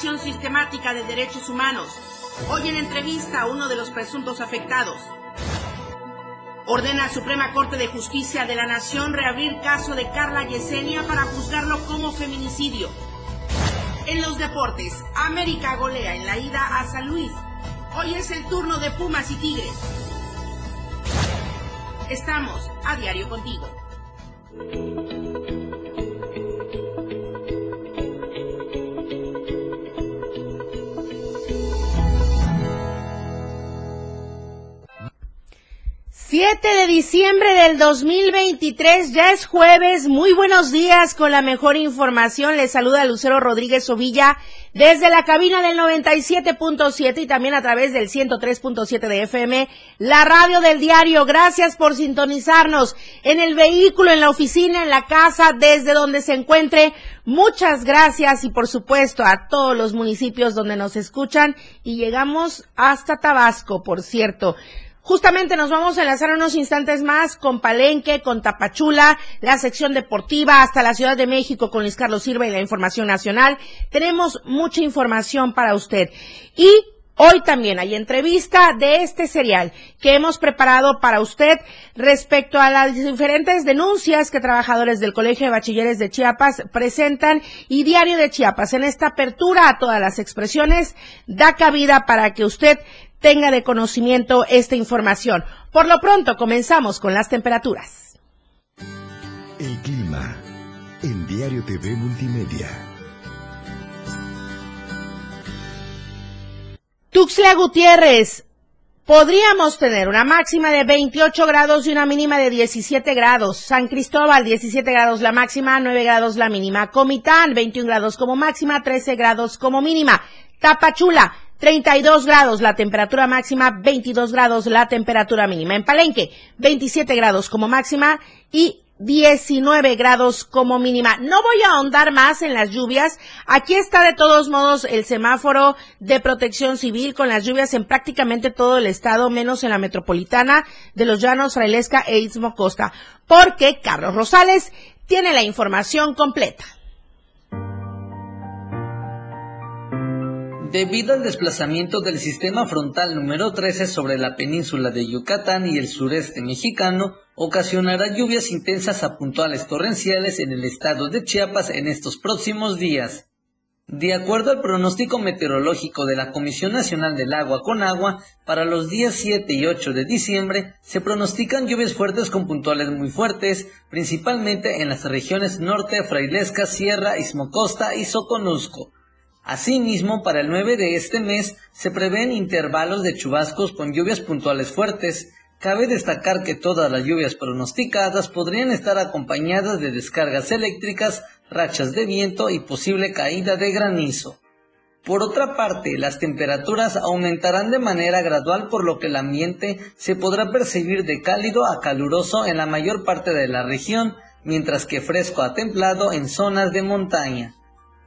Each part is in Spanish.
violación sistemática de derechos humanos. Hoy en entrevista a uno de los presuntos afectados. Ordena a Suprema Corte de Justicia de la Nación reabrir caso de Carla Yesenia para juzgarlo como feminicidio. En los deportes, América golea en la ida a San Luis. Hoy es el turno de Pumas y Tigres. Estamos a diario contigo. 7 de diciembre del 2023, ya es jueves. Muy buenos días con la mejor información. Les saluda Lucero Rodríguez Ovilla desde la cabina del 97.7 y también a través del 103.7 de FM, la radio del diario. Gracias por sintonizarnos en el vehículo, en la oficina, en la casa, desde donde se encuentre. Muchas gracias y por supuesto a todos los municipios donde nos escuchan y llegamos hasta Tabasco, por cierto. Justamente nos vamos a enlazar unos instantes más con Palenque, con Tapachula, la sección deportiva, hasta la Ciudad de México con Luis Carlos Silva y la información nacional. Tenemos mucha información para usted. Y Hoy también hay entrevista de este serial que hemos preparado para usted respecto a las diferentes denuncias que trabajadores del Colegio de Bachilleres de Chiapas presentan y Diario de Chiapas. En esta apertura a todas las expresiones da cabida para que usted tenga de conocimiento esta información. Por lo pronto, comenzamos con las temperaturas. El clima en Diario TV Multimedia. Tuxtla Gutiérrez, podríamos tener una máxima de 28 grados y una mínima de 17 grados. San Cristóbal, 17 grados la máxima, 9 grados la mínima. Comitán, 21 grados como máxima, 13 grados como mínima. Tapachula, 32 grados la temperatura máxima, 22 grados la temperatura mínima. En Palenque, 27 grados como máxima y 19 grados como mínima. No voy a ahondar más en las lluvias. Aquí está de todos modos el semáforo de protección civil con las lluvias en prácticamente todo el estado, menos en la metropolitana de los Llanos, Frailesca e Istmo Costa, porque Carlos Rosales tiene la información completa. Debido al desplazamiento del sistema frontal número 13 sobre la península de Yucatán y el sureste mexicano, ocasionará lluvias intensas a puntuales torrenciales en el estado de Chiapas en estos próximos días. De acuerdo al pronóstico meteorológico de la Comisión Nacional del Agua con Agua, para los días 7 y 8 de diciembre se pronostican lluvias fuertes con puntuales muy fuertes, principalmente en las regiones norte, Frailesca, Sierra, Ismocosta y Soconusco Asimismo, para el 9 de este mes se prevén intervalos de chubascos con lluvias puntuales fuertes. Cabe destacar que todas las lluvias pronosticadas podrían estar acompañadas de descargas eléctricas, rachas de viento y posible caída de granizo. Por otra parte, las temperaturas aumentarán de manera gradual por lo que el ambiente se podrá percibir de cálido a caluroso en la mayor parte de la región, mientras que fresco a templado en zonas de montaña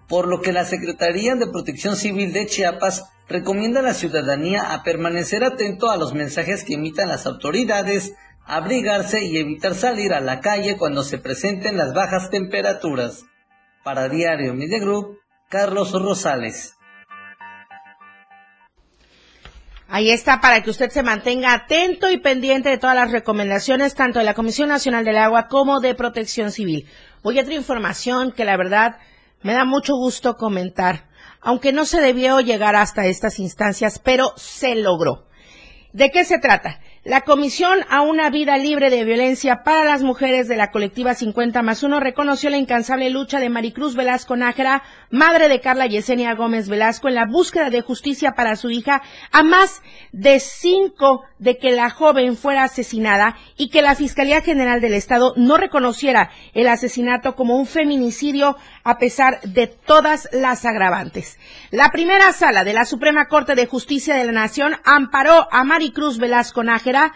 por lo que la Secretaría de Protección Civil de Chiapas recomienda a la ciudadanía a permanecer atento a los mensajes que emitan las autoridades, abrigarse y evitar salir a la calle cuando se presenten las bajas temperaturas. Para Diario Media Group, Carlos Rosales. Ahí está para que usted se mantenga atento y pendiente de todas las recomendaciones, tanto de la Comisión Nacional del Agua como de Protección Civil. Hoy otra información que la verdad me da mucho gusto comentar, aunque no se debió llegar hasta estas instancias, pero se logró. ¿De qué se trata? La Comisión a una vida libre de violencia para las mujeres de la colectiva 50 más 1 reconoció la incansable lucha de Maricruz Velasco Nájera, madre de Carla Yesenia Gómez Velasco, en la búsqueda de justicia para su hija, a más de cinco de que la joven fuera asesinada y que la Fiscalía General del Estado no reconociera el asesinato como un feminicidio a pesar de todas las agravantes. La primera sala de la Suprema Corte de Justicia de la Nación amparó a Maricruz Velasco Nájera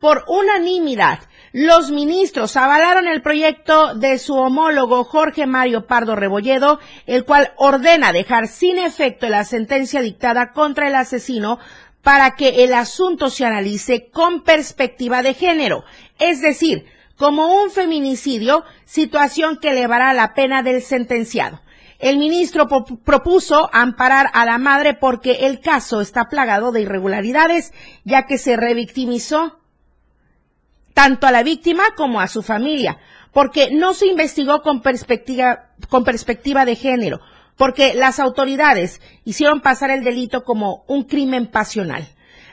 por unanimidad. Los ministros avalaron el proyecto de su homólogo Jorge Mario Pardo Rebolledo, el cual ordena dejar sin efecto la sentencia dictada contra el asesino para que el asunto se analice con perspectiva de género, es decir, como un feminicidio, situación que elevará la pena del sentenciado. El ministro propuso amparar a la madre porque el caso está plagado de irregularidades, ya que se revictimizó tanto a la víctima como a su familia, porque no se investigó con perspectiva, con perspectiva de género, porque las autoridades hicieron pasar el delito como un crimen pasional.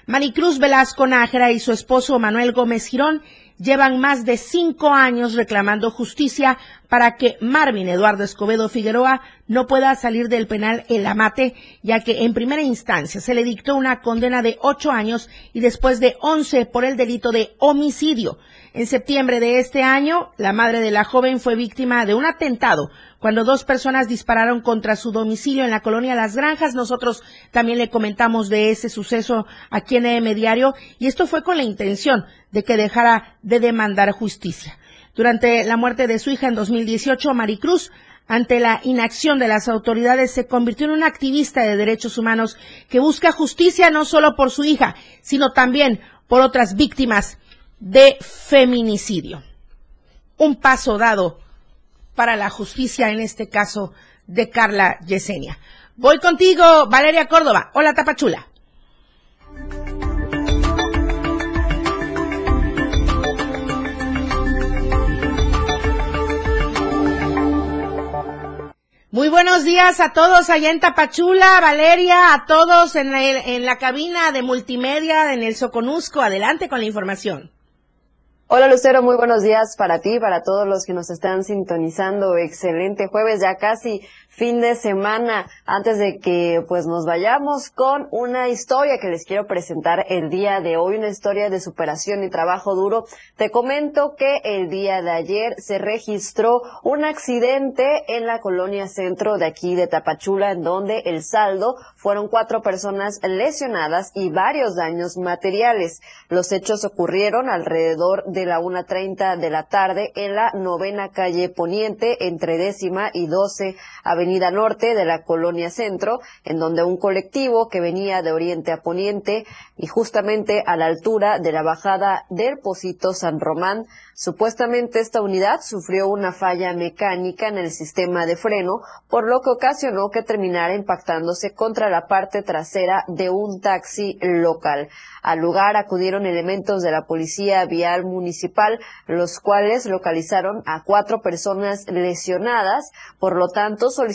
Maricruz Velasco Nájera y su esposo Manuel Gómez Girón llevan más de cinco años reclamando justicia para que Marvin Eduardo Escobedo Figueroa no pueda salir del penal El Amate, ya que en primera instancia se le dictó una condena de ocho años y después de once por el delito de homicidio. En septiembre de este año, la madre de la joven fue víctima de un atentado cuando dos personas dispararon contra su domicilio en la colonia Las Granjas. Nosotros también le comentamos de ese suceso aquí en EM Diario y esto fue con la intención de que dejara de demandar justicia. Durante la muerte de su hija en 2018, Maricruz ante la inacción de las autoridades, se convirtió en una activista de derechos humanos que busca justicia no solo por su hija, sino también por otras víctimas de feminicidio. Un paso dado para la justicia, en este caso de Carla Yesenia. Voy contigo, Valeria Córdoba. Hola, Tapachula. Muy buenos días a todos allá en Tapachula, Valeria, a todos en, en la cabina de multimedia en el Soconusco. Adelante con la información. Hola Lucero, muy buenos días para ti, para todos los que nos están sintonizando. Excelente jueves, ya casi fin de semana antes de que pues nos vayamos con una historia que les quiero presentar el día de hoy, una historia de superación y trabajo duro. Te comento que el día de ayer se registró un accidente en la colonia centro de aquí de Tapachula en donde el saldo fueron cuatro personas lesionadas y varios daños materiales. Los hechos ocurrieron alrededor de la 1.30 de la tarde en la novena calle Poniente entre décima y doce Avenida Norte de la Colonia Centro, en donde un colectivo que venía de oriente a poniente y justamente a la altura de la bajada del Pocito San Román, supuestamente esta unidad sufrió una falla mecánica en el sistema de freno, por lo que ocasionó que terminara impactándose contra la parte trasera de un taxi local. Al lugar acudieron elementos de la Policía Vial Municipal, los cuales localizaron a cuatro personas lesionadas, por lo tanto solicitaron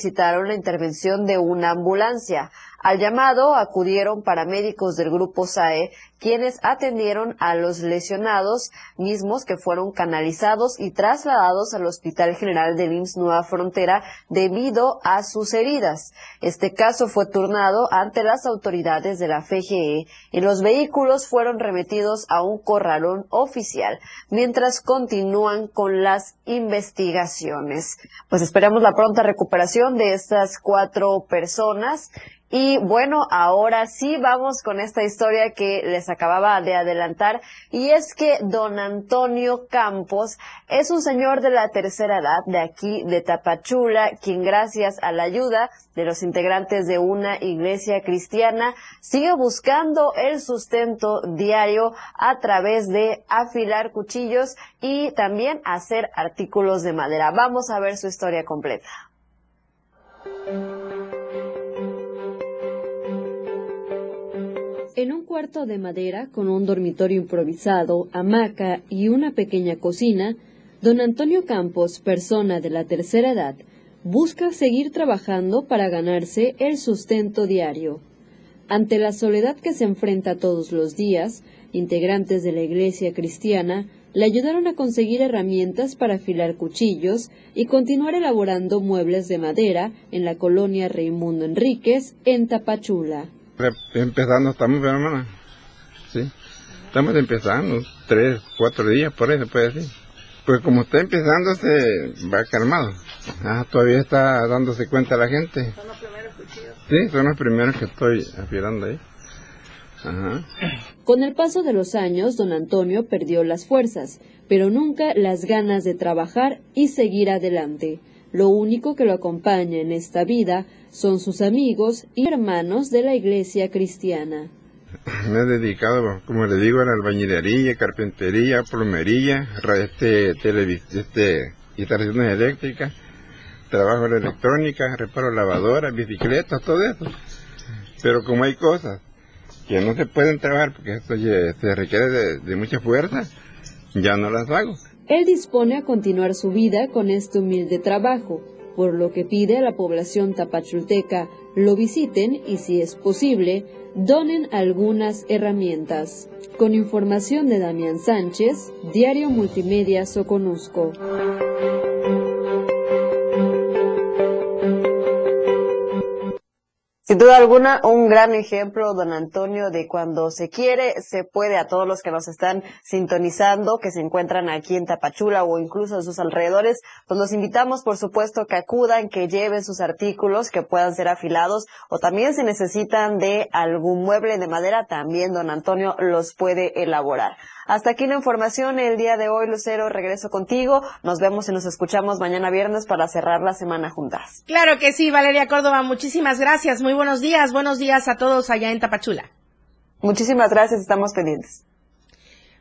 la intervención de una ambulancia. Al llamado acudieron paramédicos del grupo SAE, quienes atendieron a los lesionados mismos que fueron canalizados y trasladados al Hospital General de IMSS Nueva Frontera debido a sus heridas. Este caso fue turnado ante las autoridades de la FGE y los vehículos fueron remitidos a un corralón oficial mientras continúan con las investigaciones. Pues esperamos la pronta recuperación de estas cuatro personas y bueno, ahora sí vamos con esta historia que les acababa de adelantar y es que don Antonio Campos es un señor de la tercera edad de aquí de Tapachula, quien gracias a la ayuda de los integrantes de una iglesia cristiana sigue buscando el sustento diario a través de afilar cuchillos y también hacer artículos de madera. Vamos a ver su historia completa. Cuarto de madera, con un dormitorio improvisado, hamaca y una pequeña cocina, don Antonio Campos, persona de la tercera edad, busca seguir trabajando para ganarse el sustento diario. Ante la soledad que se enfrenta todos los días, integrantes de la iglesia cristiana le ayudaron a conseguir herramientas para afilar cuchillos y continuar elaborando muebles de madera en la colonia Raimundo Enríquez, en Tapachula. Empezando estamos, hermana. Sí. Estamos empezando, tres, cuatro días, por eso puede decir. Pues como está empezando, se va calmado. Ah, todavía está dándose cuenta la gente. ¿Son los primeros cuchillos? Sí, son los primeros que estoy afilando ahí. Ajá. Con el paso de los años, don Antonio perdió las fuerzas, pero nunca las ganas de trabajar y seguir adelante. Lo único que lo acompaña en esta vida son sus amigos y hermanos de la iglesia cristiana. Me he dedicado, como le digo, a la albañilería, carpintería, plomería, este, este, instalaciones eléctricas, trabajo la electrónica, reparo lavadoras, bicicletas, todo eso. Pero como hay cosas que no se pueden trabajar porque esto se requiere de, de mucha fuerza, ya no las hago. Él dispone a continuar su vida con este humilde trabajo, por lo que pide a la población tapachulteca lo visiten y si es posible, donen algunas herramientas. Con información de Damián Sánchez, Diario Multimedia Soconusco. Sin duda alguna, un gran ejemplo, don Antonio, de cuando se quiere, se puede a todos los que nos están sintonizando, que se encuentran aquí en Tapachula o incluso en sus alrededores, pues los invitamos, por supuesto, que acudan, que lleven sus artículos, que puedan ser afilados, o también si necesitan de algún mueble de madera, también don Antonio los puede elaborar. Hasta aquí la información el día de hoy, Lucero. Regreso contigo. Nos vemos y nos escuchamos mañana viernes para cerrar la semana juntas. Claro que sí, Valeria Córdoba. Muchísimas gracias. Muy buenos días. Buenos días a todos allá en Tapachula. Muchísimas gracias. Estamos pendientes.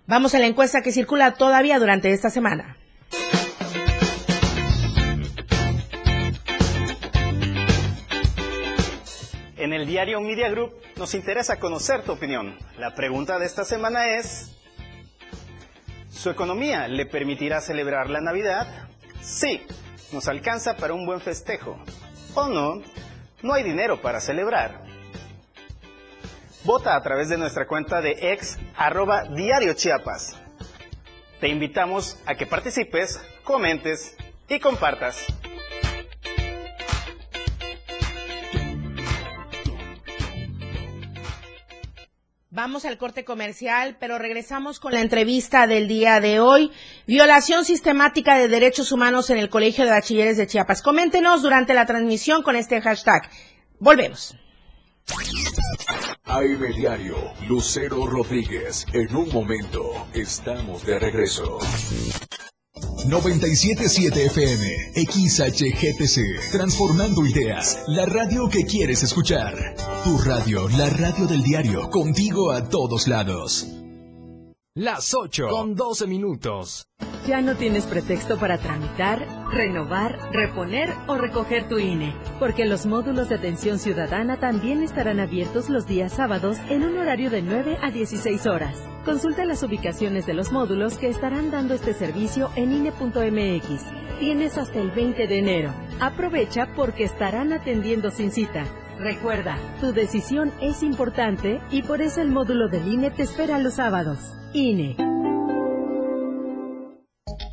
Vamos a la encuesta que circula todavía durante esta semana. En el diario Media Group nos interesa conocer tu opinión. La pregunta de esta semana es, ¿Su economía le permitirá celebrar la Navidad? Sí, nos alcanza para un buen festejo. ¿O no? No hay dinero para celebrar. Vota a través de nuestra cuenta de ex arroba diario Chiapas. Te invitamos a que participes, comentes y compartas. Vamos al corte comercial, pero regresamos con la entrevista del día de hoy. Violación sistemática de derechos humanos en el Colegio de Bachilleres de Chiapas. Coméntenos durante la transmisión con este hashtag. Volvemos. AM Diario, Lucero Rodríguez. En un momento, estamos de regreso. 977 FM, XHGTC, transformando ideas, la radio que quieres escuchar. Tu radio, la radio del diario, contigo a todos lados. Las 8 con 12 minutos. Ya no tienes pretexto para tramitar, renovar, reponer o recoger tu INE, porque los módulos de atención ciudadana también estarán abiertos los días sábados en un horario de 9 a 16 horas. Consulta las ubicaciones de los módulos que estarán dando este servicio en INE.mx. Tienes hasta el 20 de enero. Aprovecha porque estarán atendiendo sin cita. Recuerda, tu decisión es importante y por eso el módulo del INE te espera los sábados. INE.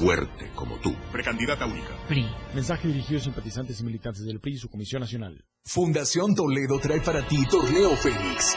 fuerte como tú. Precandidata única. PRI. Mensaje dirigido a simpatizantes y militantes del PRI y su Comisión Nacional. Fundación Toledo trae para ti Torneo Fénix.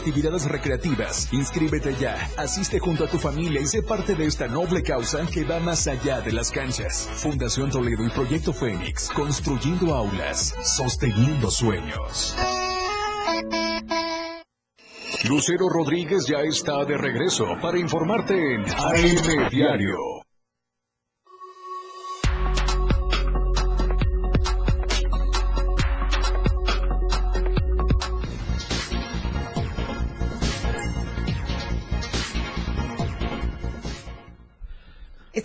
actividades recreativas. Inscríbete ya, asiste junto a tu familia y sé parte de esta noble causa que va más allá de las canchas. Fundación Toledo y Proyecto Fénix, construyendo aulas, sosteniendo sueños. Lucero Rodríguez ya está de regreso para informarte en AM Diario.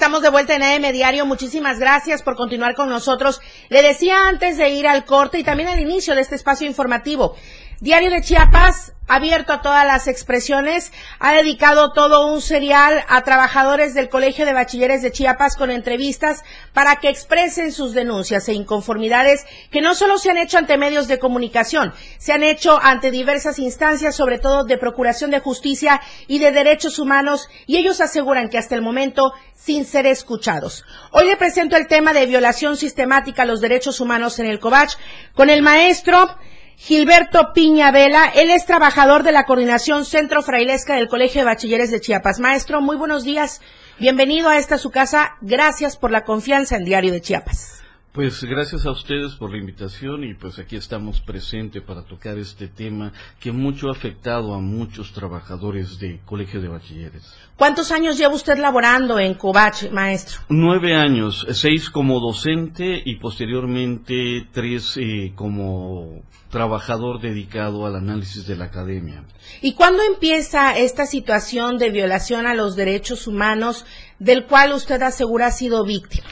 Estamos de vuelta en AM Diario. Muchísimas gracias por continuar con nosotros. Le decía antes de ir al corte y también al inicio de este espacio informativo. Diario de Chiapas, abierto a todas las expresiones, ha dedicado todo un serial a trabajadores del Colegio de Bachilleres de Chiapas con entrevistas para que expresen sus denuncias e inconformidades que no solo se han hecho ante medios de comunicación, se han hecho ante diversas instancias, sobre todo de Procuración de Justicia y de Derechos Humanos, y ellos aseguran que hasta el momento sin ser escuchados. Hoy le presento el tema de violación sistemática a los derechos humanos en el COVACH con el maestro Gilberto Piña Vela, él es trabajador de la Coordinación Centro Frailesca del Colegio de Bachilleres de Chiapas. Maestro, muy buenos días. Bienvenido a esta su casa. Gracias por la confianza en Diario de Chiapas. Pues gracias a ustedes por la invitación y pues aquí estamos presentes para tocar este tema que mucho ha afectado a muchos trabajadores de Colegio de Bachilleres. ¿Cuántos años lleva usted laborando en Covach, maestro? Nueve años, seis como docente y posteriormente tres eh, como trabajador dedicado al análisis de la academia. ¿Y cuándo empieza esta situación de violación a los derechos humanos del cual usted asegura ha sido víctima?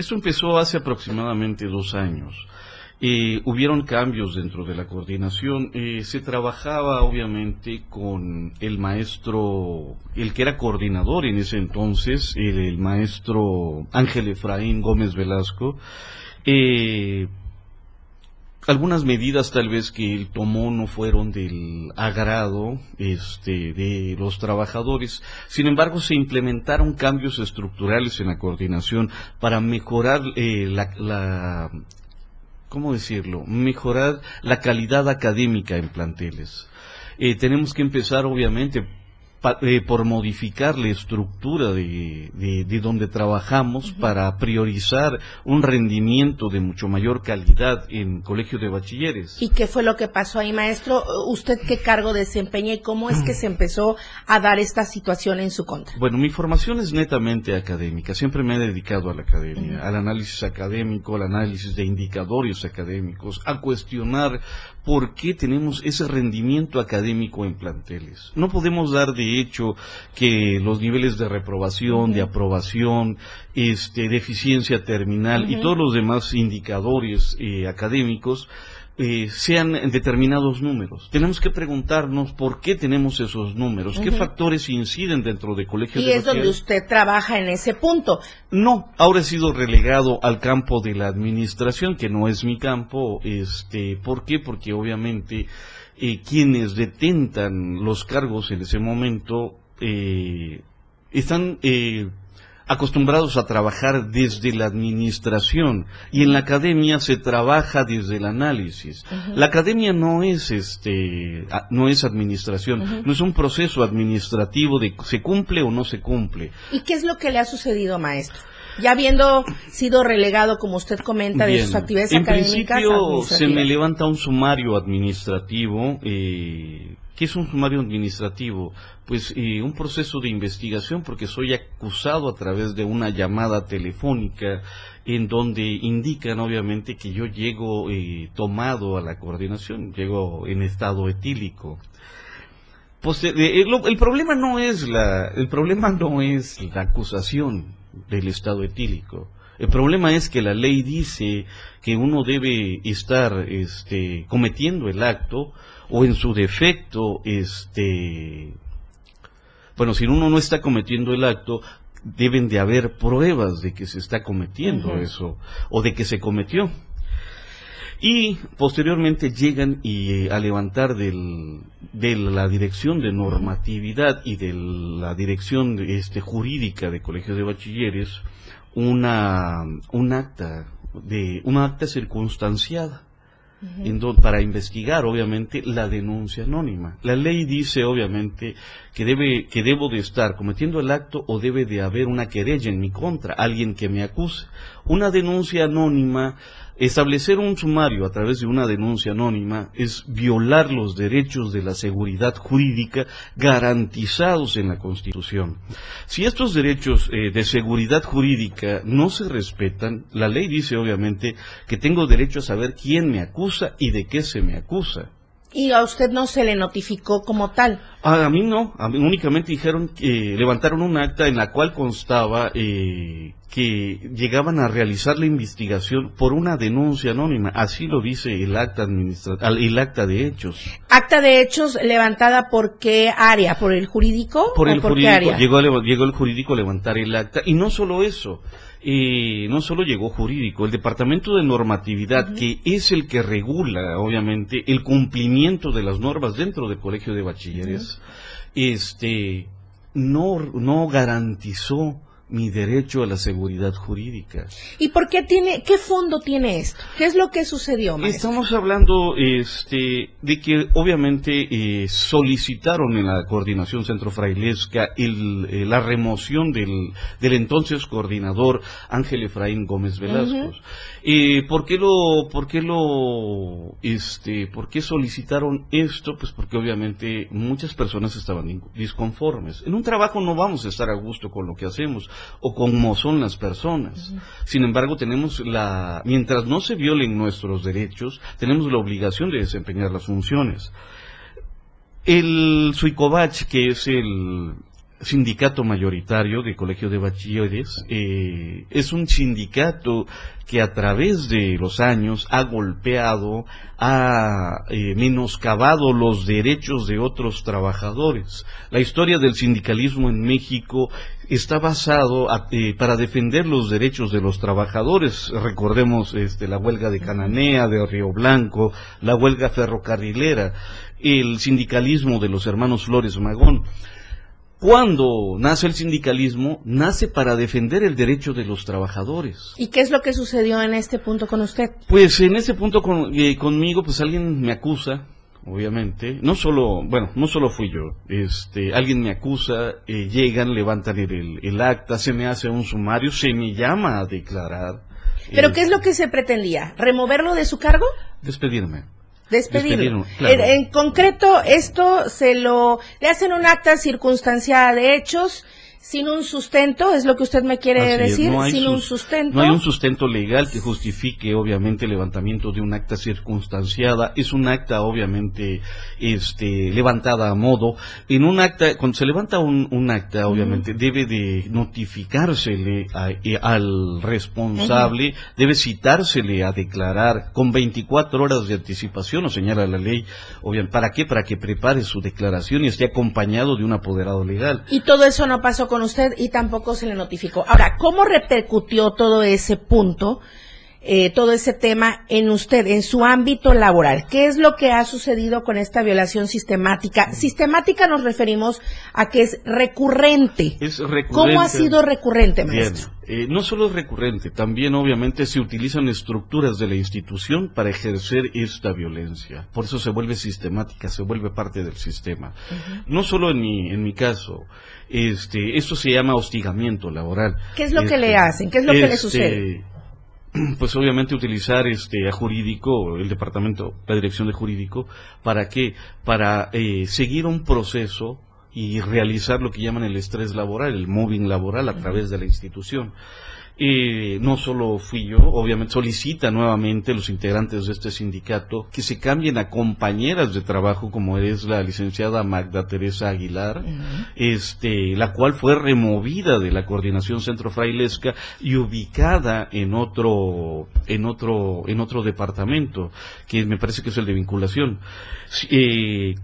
Esto empezó hace aproximadamente dos años. Eh, hubieron cambios dentro de la coordinación. Eh, se trabajaba obviamente con el maestro, el que era coordinador en ese entonces, el, maestro Ángel Efraín Gómez Velasco. Eh, algunas medidas tal vez que él tomó no fueron del agrado este, de los trabajadores. Sin embargo, se implementaron cambios estructurales en la coordinación para mejorar eh, la, la, ¿cómo decirlo? Mejorar la calidad académica en planteles. Eh, tenemos que empezar, obviamente, eh, por modificar la estructura de, de, donde trabajamos para priorizar un rendimiento de mucho mayor calidad en colegio de bachilleres. ¿Y qué fue lo que pasó ahí, maestro? ¿Usted qué cargo desempeña y cómo es que se empezó a dar esta situación en su contra? Bueno, mi formación es netamente académica. Siempre me he dedicado a la academia, al análisis académico, al análisis de indicadores académicos, a cuestionar por qué tenemos ese rendimiento académico en planteles. No podemos dar de hecho que los niveles de reprobación, de aprobación, este, de eficiencia terminal y todos los demás indicadores eh, académicos eh, sean determinados números. Tenemos que preguntarnos por qué tenemos esos números, qué factores inciden dentro de colegios. Y es donde usted trabaja en ese punto. No, ahora he sido relegado al campo de la administración, que no es mi campo. Este, ¿Por qué? Porque obviamente eh, quienes detentan los cargos en ese momento eh, están acostumbrados a trabajar desde la administración y en la academia se trabaja desde el análisis. La academia no es este no es administración, no es un proceso administrativo de se cumple o no se cumple. ¿Y qué es lo que le ha sucedido, maestro? Ya habiendo sido relegado, como usted comenta, de sus actividades académicas. En principio se me levanta un sumario administrativo eh, ¿Qué es un sumario administrativo? Pues eh, un proceso de investigación porque soy acusado a través de una llamada telefónica en donde indican obviamente que yo llego eh, tomado a la coordinación, llego en estado etílico. Pues, eh, el, problema no es la, el problema no es la acusación del estado etílico. El problema es que la ley dice que uno debe estar este, cometiendo el acto o en su defecto, este, bueno, si uno no está cometiendo el acto, deben de haber pruebas de que se está cometiendo eso o de que se cometió. Y posteriormente llegan y eh, a levantar del, de la dirección de normatividad y de la dirección este, jurídica de colegios de bachilleres una, un acta de una acta circunstanciada para investigar, obviamente, la denuncia anónima. La ley dice, obviamente, que, debe, que debo de estar cometiendo el acto o debe de haber una querella en mi contra, alguien que me acuse. Una denuncia anónima Establecer un sumario a través de una denuncia anónima es violar los derechos de la seguridad jurídica garantizados en la Constitución. Si estos derechos eh, de seguridad jurídica no se respetan, la ley dice obviamente que tengo derecho a saber quién me acusa y de qué se me acusa. Y a usted no se le notificó como tal. A, mí no, a mí únicamente dijeron que levantaron un acta en la cual constaba eh, que llegaban a realizar la investigación por una denuncia anónima. Así lo dice el acta el acta de hechos. ¿Acta de hechos levantada por qué área? ¿Por el jurídico? Por el jurídico. Llegó, llegó el jurídico a levantar el acta. Y no solo eso eh, no solo llegó jurídico, el Departamento de Normatividad, que es el que regula, obviamente, el cumplimiento de las normas dentro del Colegio de Bachilleres, este, no, no garantizó mi derecho a la seguridad jurídica. ¿Y por qué tiene, qué fondo tiene esto? ¿Qué es lo que sucedió, Estamos hablando este, de que obviamente eh, solicitaron en la coordinación centrofrailesca el, eh, la remoción del, del entonces coordinador Ángel Efraín Gómez Velasco. Eh, ¿Por qué lo, por qué lo, este, por qué solicitaron esto? Pues porque obviamente muchas personas estaban disconformes. En un trabajo no vamos a estar a gusto con lo que hacemos o cómo son las personas. Sin embargo, tenemos la, mientras no se violen nuestros derechos, tenemos la obligación de desempeñar las funciones. El Suicobach, que es el sindicato mayoritario de Colegio de Bachilleres, eh, es un sindicato que a través de los años ha golpeado, ha eh, menoscabado los derechos de otros trabajadores. La historia del sindicalismo en México está basado eh, para defender los derechos de los trabajadores. Recordemos este, la huelga de Cananea, de Río Blanco, la huelga ferrocarrilera, el sindicalismo de los hermanos Flores Magón. Cuando nace el sindicalismo, nace para defender el derecho de los trabajadores. ¿Y qué es lo que sucedió en este punto con usted? Pues en ese punto eh, conmigo, pues alguien me acusa, obviamente. No solo, bueno, no solo fui yo. Este, alguien me acusa, eh, llegan, levantan el, acta, se me hace un sumario, se me llama a declarar. ¿Pero qué es lo que se pretendía? ¿Removerlo de su cargo? Despedirme. Despedirlo. en, concreto, esto se lo, le hacen un acta circunstanciada de hechos, sin un sustento, es lo que usted me quiere decir, sin un sustento. No hay un sustento legal que justifique, obviamente, el levantamiento de un acta circunstanciada. Es un acta, obviamente, este, levantada a modo. En un acta, cuando se levanta un, acta, obviamente, debe de notificársele eh, al responsable, debe citársele a declarar con 24 horas de anticipación, o señala la ley. Obviamente, ¿para qué? Para que prepare su declaración y esté acompañado de un apoderado legal. Y todo eso no pasó con usted y tampoco se le notificó. Ahora, ¿cómo repercutió todo ese punto, eh, todo ese tema en usted, en su ámbito laboral? ¿Qué es lo que ha sucedido con esta violación sistemática? Sistemática nos referimos a que es recurrente. Es recurrente. ¿Cómo ha sido recurrente, maestro? Eh, no solo es recurrente, también obviamente se utilizan estructuras de la institución para ejercer esta violencia. Por eso se vuelve sistemática, se vuelve parte del sistema. No solo en mi, en mi caso, este, esto se llama hostigamiento laboral. ¿Qué es lo que le este, hacen? ¿Qué es lo que le este, sucede? Pues obviamente utilizar este a jurídico, el departamento, la dirección de jurídico, ¿para qué? Para eh, seguir un proceso y realizar lo que llaman el estrés laboral, el moving laboral a través de la institución. Eh, no solo fui yo, obviamente solicita nuevamente los integrantes de este sindicato que se cambien a compañeras de trabajo como es la licenciada Magda Teresa Aguilar, este, la cual fue removida de la coordinación centro frailesca y ubicada en otro, en otro, en otro departamento, que me parece que es el de vinculación. Eh,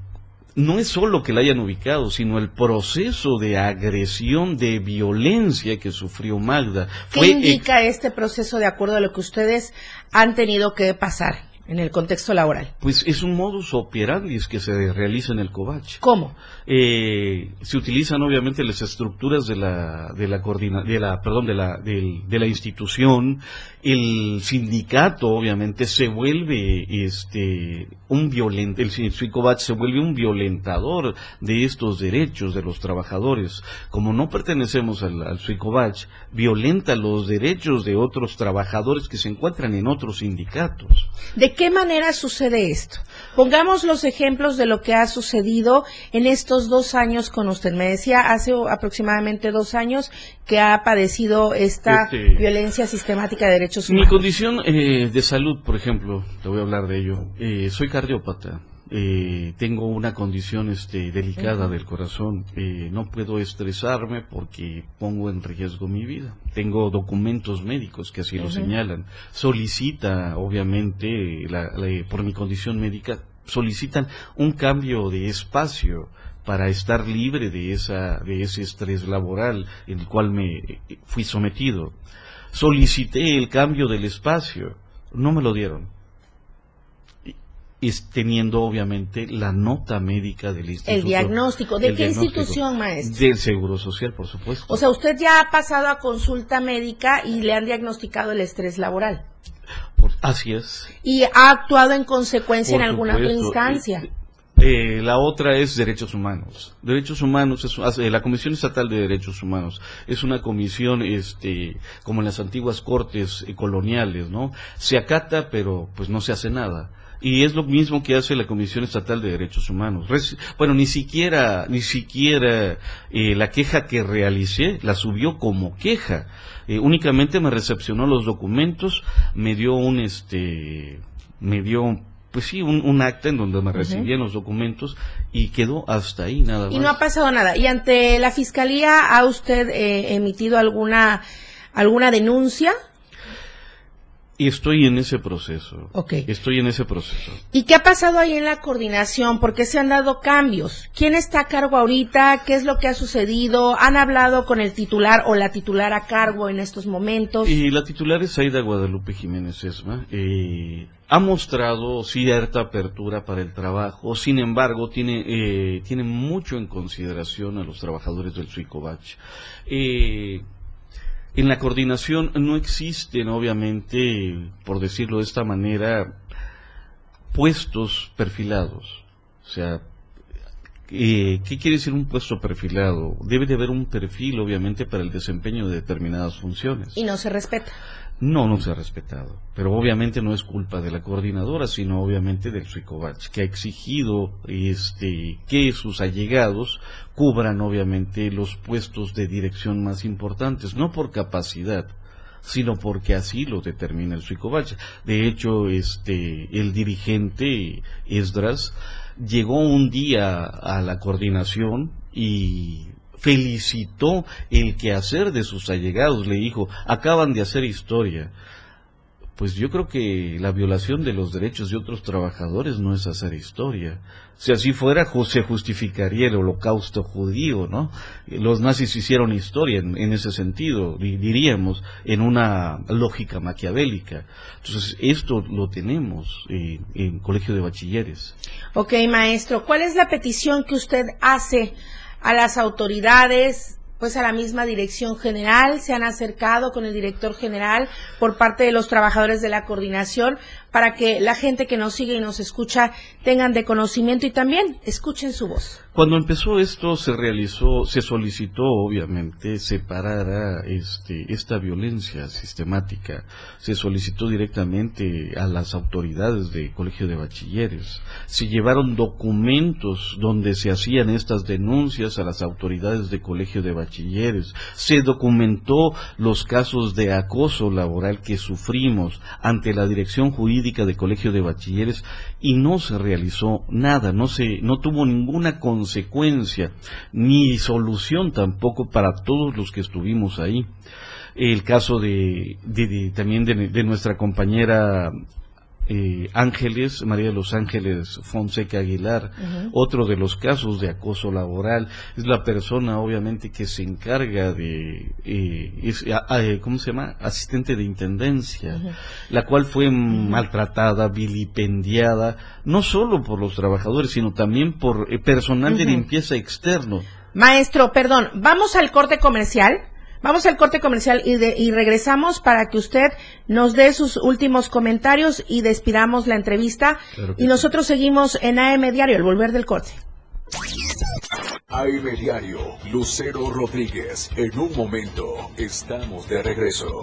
no es solo que la hayan ubicado, sino el proceso de agresión, de violencia que sufrió Magda. ¿Qué indica este proceso de acuerdo a lo que ustedes han tenido que pasar? en el contexto laboral? Pues es un modus operandi que se realiza en el COVACH. ¿Cómo? Eh, se utilizan obviamente las estructuras de la de la coordina, de la perdón de la de la institución. El sindicato obviamente se vuelve este un violento, el, COVACH se vuelve un violentador de estos derechos de los trabajadores. Como no pertenecemos al, al violenta los derechos de otros trabajadores que se encuentran en otros sindicatos. ¿De qué manera sucede esto? Pongamos los ejemplos de lo que ha sucedido en estos dos años con usted. Me decía hace aproximadamente dos años que ha padecido esta este, violencia sistemática de derechos humanos. Mi condición eh, de salud, por ejemplo, te voy a hablar de ello. Eh, soy cardiópata eh, tengo una condición este, delicada del corazón, eh, no puedo estresarme porque pongo en riesgo mi vida. Tengo documentos médicos que así lo señalan. Solicita, obviamente, por mi condición médica, solicitan un cambio de espacio para estar libre de esa de ese estrés laboral en el cual me fui sometido. Solicité el cambio del espacio, no me lo dieron es teniendo obviamente la nota médica del instituto. El diagnóstico. ¿De qué institución, maestro? Del Seguro Social, por supuesto. O sea, usted ya ha pasado a consulta médica y le han diagnosticado el estrés laboral. así es. ¿Y ha actuado en consecuencia en alguna otra instancia? Eh, eh, la otra es derechos humanos. Derechos humanos es la Comisión Estatal de Derechos Humanos es una comisión, este, como en las antiguas cortes coloniales, ¿no? Se acata, pero pues no se hace nada y es lo mismo que hace la Comisión Estatal de Derechos Humanos. bueno, ni siquiera, ni siquiera eh, la queja que realicé la subió como queja. Eh, únicamente me recepcionó los documentos, me dio un, este, me dio pues sí, un, acta en donde me recibían los documentos y quedó hasta ahí nada más. Y no ha pasado nada. ¿Y ante la Fiscalía ha usted eh, emitido alguna, alguna denuncia? Y estoy en ese proceso. Ok. Estoy en ese proceso. ¿Y qué ha pasado ahí en la coordinación? ¿Por qué se han dado cambios? ¿Quién está a cargo ahorita? ¿Qué es lo que ha sucedido? ¿Han hablado con el titular o la titular a cargo en estos momentos? Y la titular es Aida Guadalupe Jiménez Esma. Eh, ha mostrado cierta apertura para el trabajo, sin embargo, tiene, eh, tiene mucho en consideración a los trabajadores del Suicobach. Eh, en la coordinación no existen, obviamente, por decirlo de esta manera, puestos perfilados. O sea, eh, ¿qué quiere decir un puesto perfilado? Debe de haber un perfil, obviamente, para el desempeño de determinadas funciones. Y no se respeta. No, no se ha respetado. Pero obviamente no es culpa de la coordinadora, sino obviamente del Suicovach, que ha exigido este, que sus allegados cubran obviamente los puestos de dirección más importantes, no por capacidad, sino porque así lo determina el Suicovach. De hecho, este, el dirigente Esdras llegó un día a la coordinación y felicitó el quehacer de sus allegados, le dijo, acaban de hacer historia. Pues yo creo que la violación de los derechos de otros trabajadores no es hacer historia. Si así fuera, se justificaría el holocausto judío, ¿no? Los nazis hicieron historia en, ese sentido, diríamos, en una lógica maquiavélica. Entonces, esto lo tenemos eh, en Colegio de Bachilleres. Ok, maestro, ¿cuál es la petición que usted hace a las autoridades, pues a la misma dirección general, se han acercado con el director general por parte de los trabajadores de la coordinación para que la gente que nos sigue y nos escucha tengan de conocimiento y también escuchen su voz. Cuando empezó esto se realizó, se solicitó obviamente separar este, esta violencia sistemática. Se solicitó directamente a las autoridades del Colegio de Bachilleres. Se llevaron documentos donde se hacían estas denuncias a las autoridades del Colegio de Bachilleres. Se documentó los casos de acoso laboral que sufrimos ante la Dirección Jurídica del Colegio de Bachilleres y no se realizó nada, no se, no tuvo ninguna consecuencia ni solución tampoco para todos los que estuvimos ahí. El caso de, también de, nuestra compañera eh, Ángeles, María de los Ángeles Fonseca Aguilar, otro de los casos de acoso laboral, es la persona obviamente que se encarga de, eh, eh, ¿cómo se llama? Asistente de intendencia, la cual fue maltratada, vilipendiada, no solo por los trabajadores, sino también por personal de limpieza externo. Maestro, perdón, vamos al corte comercial. Vamos al corte comercial y, regresamos para que usted nos dé sus últimos comentarios y despidamos la entrevista. y nosotros seguimos en AM Diario, el volver del corte. AM Diario, Lucero Rodríguez. En un momento, estamos de regreso.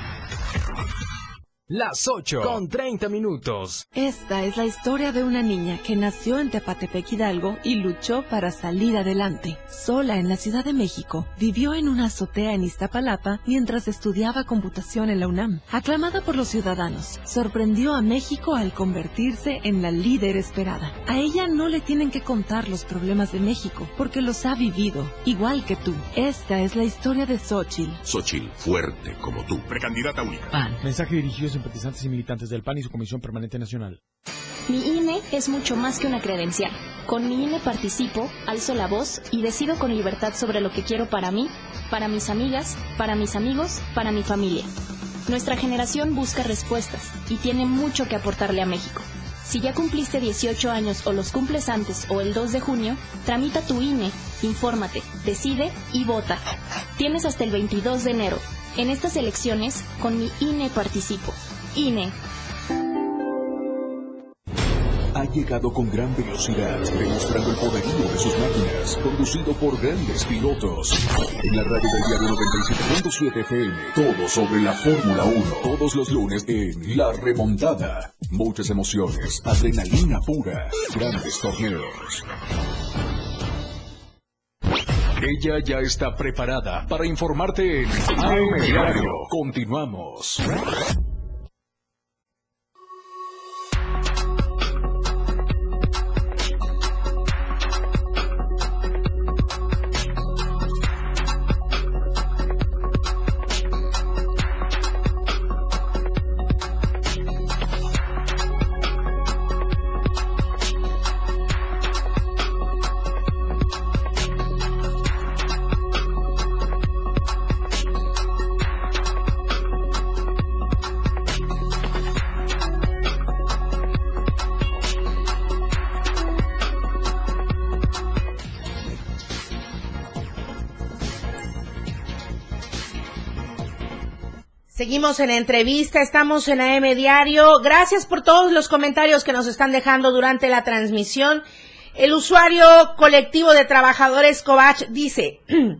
Las 8 con 30 minutos. Esta es la historia de una niña que nació en Tepatepec Hidalgo y luchó para salir adelante. Sola en la Ciudad de México, vivió en una azotea en Iztapalapa mientras estudiaba computación en la UNAM. Aclamada por los ciudadanos, sorprendió a México al convertirse en la líder esperada. A ella no le tienen que contar los problemas de México porque los ha vivido, igual que tú. Esta es la historia de Xochitl. Xochitl, fuerte como tú, precandidata única. PAN. Mensaje dirigido a simpatizantes y militantes del PAN y su Comisión Permanente Nacional. Mi INE es mucho más que una credencial. Con mi INE participo, alzo la voz y decido con libertad sobre lo que quiero para mí, para mis amigas, para mis amigos, para mi familia. Nuestra generación busca respuestas y tiene mucho que aportarle a México. Si ya cumpliste 18 años o los cumples antes o el 2 de junio, tramita tu INE, infórmate, decide y vota. Tienes hasta el 22 de enero. En estas elecciones, con mi INE participo. INE. Ha llegado con gran velocidad, demostrando el poderío de sus máquinas, conducido por grandes pilotos. En la radio del diario 97.7 FM, todo sobre la Fórmula 1, todos los lunes en La Remontada. Muchas emociones, adrenalina pura, grandes torneos. Ella ya está preparada para informarte en AM Diario. Continuamos. Seguimos en entrevista, estamos en AM Diario. Gracias por todos los comentarios que nos están dejando durante la transmisión. El usuario colectivo de trabajadores Covach dice,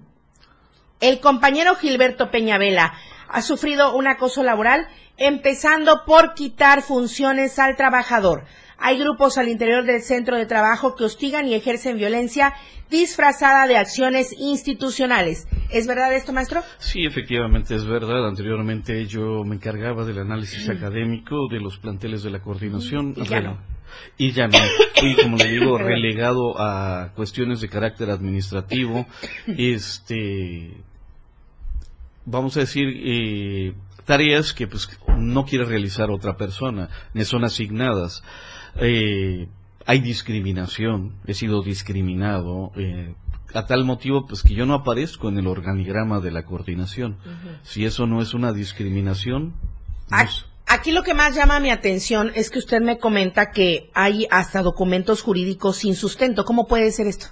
el compañero Gilberto Peñavela ha sufrido un acoso laboral, empezando por quitar funciones al trabajador. Hay grupos al interior del centro de trabajo que hostigan y ejercen violencia disfrazada de acciones institucionales. ¿Es verdad esto, maestro? Sí, efectivamente es verdad. Anteriormente yo me encargaba del análisis académico de los planteles de la coordinación. Y ya no. Y ya no. Fui, como le digo, relegado a cuestiones de carácter administrativo. Este, vamos a decir, eh, tareas que pues no quiere realizar otra persona, me son asignadas. Eh, hay discriminación, he sido discriminado, eh, a tal motivo pues que yo no aparezco en el organigrama de la coordinación. Si eso no es una discriminación, no Ac- es- Aquí lo que más llama mi atención es que usted me comenta que hay hasta documentos jurídicos sin sustento. ¿Cómo puede ser esto?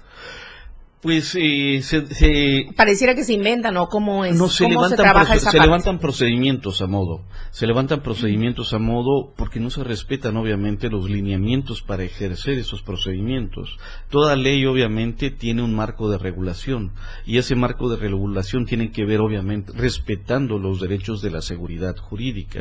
Pues eh, se, se- Pareciera que se inventan o cómo es, no se cómo se levantan, trabaja esa se parte. levantan procedimientos a modo, se levantan procedimientos a modo porque no se respetan obviamente los lineamientos para ejercer esos procedimientos. Toda ley obviamente tiene un marco de regulación y ese marco de regulación tiene que ver obviamente respetando los derechos de la seguridad jurídica.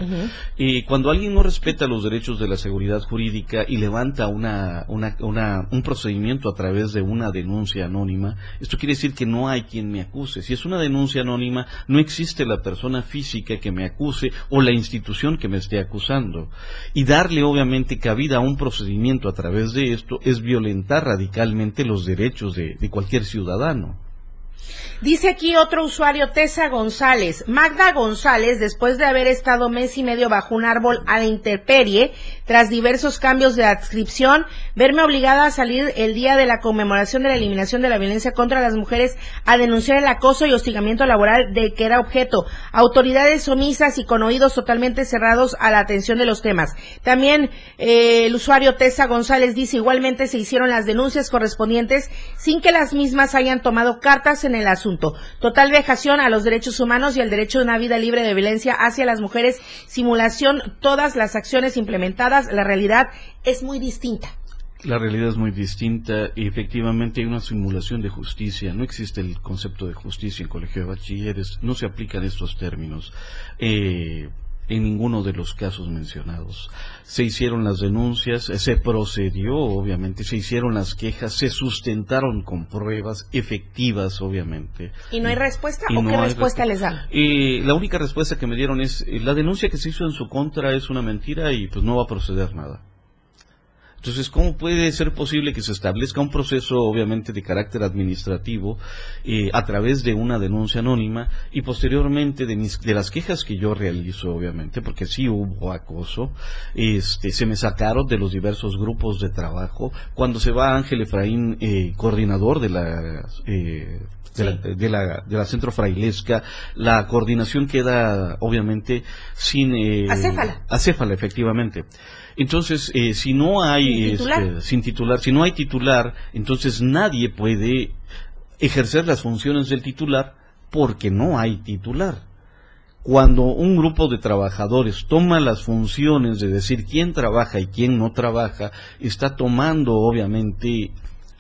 Y cuando alguien no respeta los derechos de la seguridad jurídica y levanta una, una- una- un procedimiento a través de una denuncia anónima, esto quiere decir que no hay quien me acuse. Si es una denuncia anónima, no existe la persona física que me acuse o la institución que me esté acusando. Y darle obviamente cabida a un procedimiento a través de esto es violentar radicalmente los derechos de, cualquier ciudadano. Dice aquí otro usuario, Tessa González. Magda González, después de haber estado mes y medio bajo un árbol a la intemperie, tras diversos cambios de adscripción, verme obligada a salir el día de la conmemoración de la eliminación de la violencia contra las mujeres a denunciar el acoso y hostigamiento laboral de que era objeto. Autoridades omisas y con oídos totalmente cerrados a la atención de los temas. También eh, el usuario Tessa González dice, igualmente se hicieron las denuncias correspondientes sin que las mismas hayan tomado cartas en el asunto. Total vejación a los derechos humanos y al derecho de una vida libre de violencia hacia las mujeres. Simulación, todas las acciones implementadas. La realidad es muy distinta. La realidad es muy distinta y efectivamente hay una simulación de justicia. No existe el concepto de justicia en colegio de bachilleres. No se aplican estos términos. Eh, en ninguno de los casos mencionados. Se hicieron las denuncias, se procedió, obviamente, se hicieron las quejas, se sustentaron con pruebas efectivas, obviamente. ¿Y no hay respuesta o qué respuesta les dan? Y la única respuesta que me dieron es, eh, la denuncia que se hizo en su contra es una mentira y pues no va a proceder nada. Entonces, ¿cómo puede ser posible que se establezca un proceso, obviamente, de carácter administrativo eh, a través de una denuncia anónima y posteriormente de, mis, de las quejas que yo realizo, obviamente, porque sí hubo acoso, este, se me sacaron de los diversos grupos de trabajo. Cuando se va Ángel Efraín, eh, coordinador de la... Eh, de, la, de, la, de la centro frailesca, la coordinación queda obviamente sin... Eh, acéfala. Acéfala, efectivamente. Entonces, eh, si no hay, este, sin titular, si no hay titular, entonces nadie puede ejercer las funciones del titular porque no hay titular. Cuando un grupo de trabajadores toma las funciones de decir quién trabaja y quién no trabaja, está tomando obviamente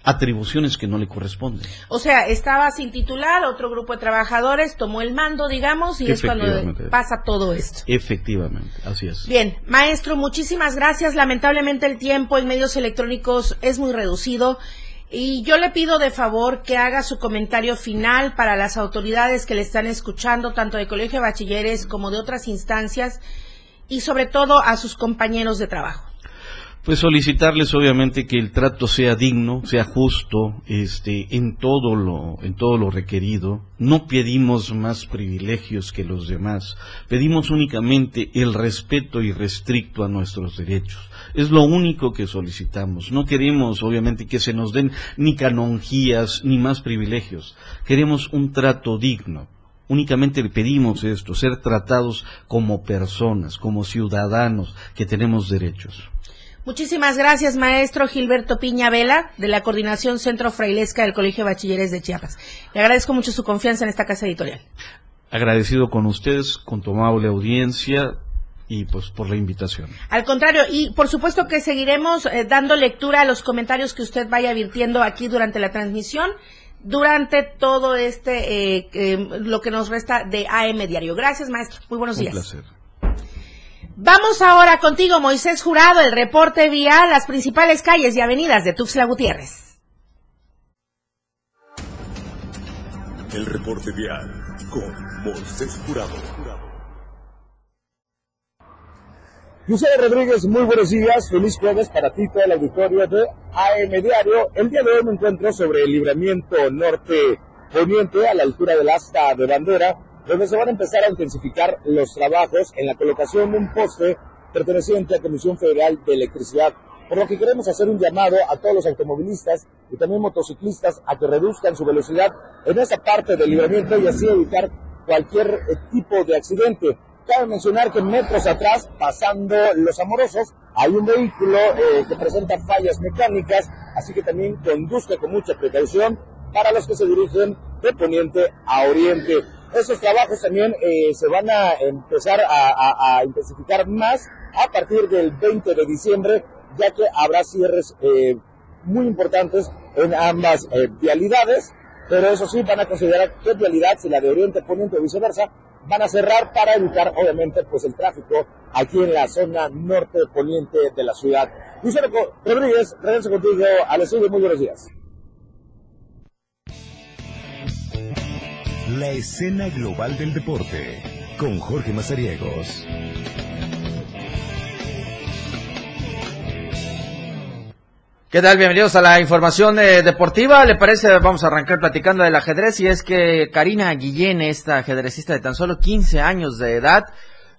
atribuciones que no le corresponden. O sea, estaba sin titular, otro grupo de trabajadores tomó el mando, digamos, y es cuando pasa todo esto. Efectivamente, así es. Bien, maestro, muchísimas gracias. Lamentablemente el tiempo en medios electrónicos es muy reducido. Y yo le pido de favor que haga su comentario final para las autoridades que le están escuchando, tanto de Colegio de Bachilleres como de otras instancias, y sobre todo a sus compañeros de trabajo pues solicitarles obviamente que el trato sea digno, sea justo, este, en todo lo, en todo lo requerido. No pedimos más privilegios que los demás, pedimos únicamente el respeto irrestricto a nuestros derechos. Es lo único que solicitamos. No queremos, obviamente, que se nos den ni canonjías ni más privilegios. Queremos un trato digno. Únicamente le pedimos esto, ser tratados como personas, como ciudadanos que tenemos derechos. Muchísimas gracias, maestro Gilberto Piña Vela, de la Coordinación Centro Frailesca del Colegio de Bachilleres de Chiapas. Le agradezco mucho su confianza en esta casa editorial. Agradecido con ustedes, con tu amable audiencia y pues por la invitación. Al contrario, y por supuesto que seguiremos eh, dando lectura a los comentarios que usted vaya virtiendo aquí durante la transmisión durante todo este eh, eh, lo que nos resta de AM Diario. Gracias, maestro. Muy buenos días. Un placer. Vamos ahora contigo, Moisés Jurado, el reporte vial, las principales calles y avenidas de Tuxtla Gutiérrez. El reporte vial con Moisés Jurado. Lucía Rodríguez, muy buenos días, feliz jueves para ti, todo el auditorio de AM Diario. El día de hoy me encuentro sobre el libramiento norte poniente a la altura del asta de bandera donde se van a empezar a intensificar los trabajos en la colocación de un poste perteneciente a Comisión Federal de Electricidad. Por lo que queremos hacer un llamado a todos los automovilistas y también motociclistas a que reduzcan su velocidad en esa parte del libramiento y así evitar cualquier eh, tipo de accidente. Cabe mencionar que metros atrás, pasando los amorosos, hay un vehículo eh, que presenta fallas mecánicas, así que también conduzca con mucha precaución para los que se dirigen de poniente a oriente. Esos trabajos también eh, se van a empezar a, intensificar más a partir del 20 de diciembre, ya que habrá cierres eh, muy importantes en ambas eh, vialidades, pero eso sí, van a considerar qué vialidad, si la de Oriente, Poniente o viceversa, van a cerrar para evitar, obviamente, pues el tráfico aquí en la zona norte poniente de la ciudad. Luciano Rodríguez, regreso contigo a estudio, muy buenos días. La escena global del deporte con Jorge Mazariegos. ¿Qué tal? Bienvenidos a la información eh, deportiva. ¿Le parece? Vamos a arrancar platicando del ajedrez y es que Karina Guillén, esta ajedrecista de tan solo 15 años de edad,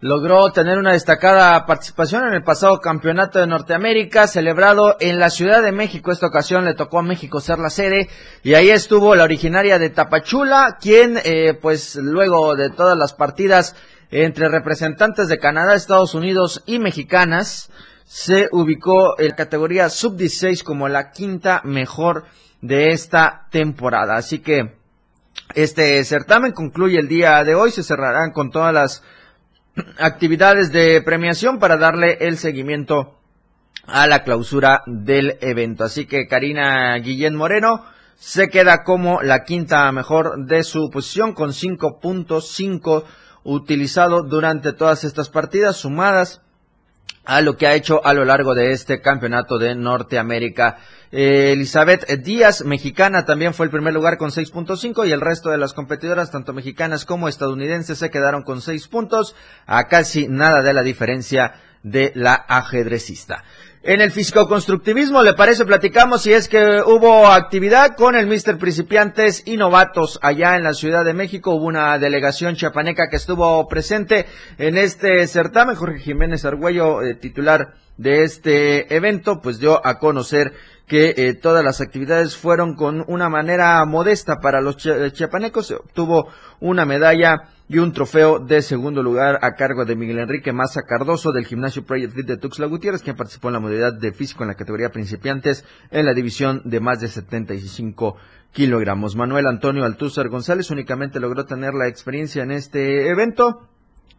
logró tener una destacada participación en el pasado campeonato de Norteamérica celebrado en la Ciudad de México. Esta ocasión le tocó a México ser la sede y ahí estuvo la originaria de Tapachula, quien eh, pues luego de todas las partidas entre representantes de Canadá, Estados Unidos y mexicanas, se ubicó en categoría sub-16 como la quinta mejor de esta temporada. Así que este certamen concluye el día de hoy. Se cerrarán con todas las actividades de premiación para darle el seguimiento a la clausura del evento. Así que Karina Guillén Moreno se queda como la quinta mejor de su posición con 5.5 utilizado durante todas estas partidas sumadas a lo que ha hecho a lo largo de este campeonato de Norteamérica. Eh, Elizabeth Díaz, mexicana, también fue el primer lugar con 6.5 y el resto de las competidoras, tanto mexicanas como estadounidenses, se quedaron con 6 puntos, a casi nada de la diferencia de la ajedrecista. En el físico-constructivismo, ¿le parece? Platicamos si es que hubo actividad con el Mister Principiantes y Novatos allá en la Ciudad de México. Hubo una delegación chiapaneca que estuvo presente en este certamen. Jorge Jiménez Argüello, eh, titular de este evento, pues dio a conocer que eh, todas las actividades fueron con una manera modesta para los chiapanecos. Se obtuvo una medalla y un trofeo de segundo lugar a cargo de Miguel Enrique Maza Cardoso del Gimnasio Project Fit de Tuxtla Gutiérrez, quien participó en la modalidad de físico en la categoría principiantes en la división de más de 75 kilogramos. Manuel Antonio Altúzar González únicamente logró tener la experiencia en este evento.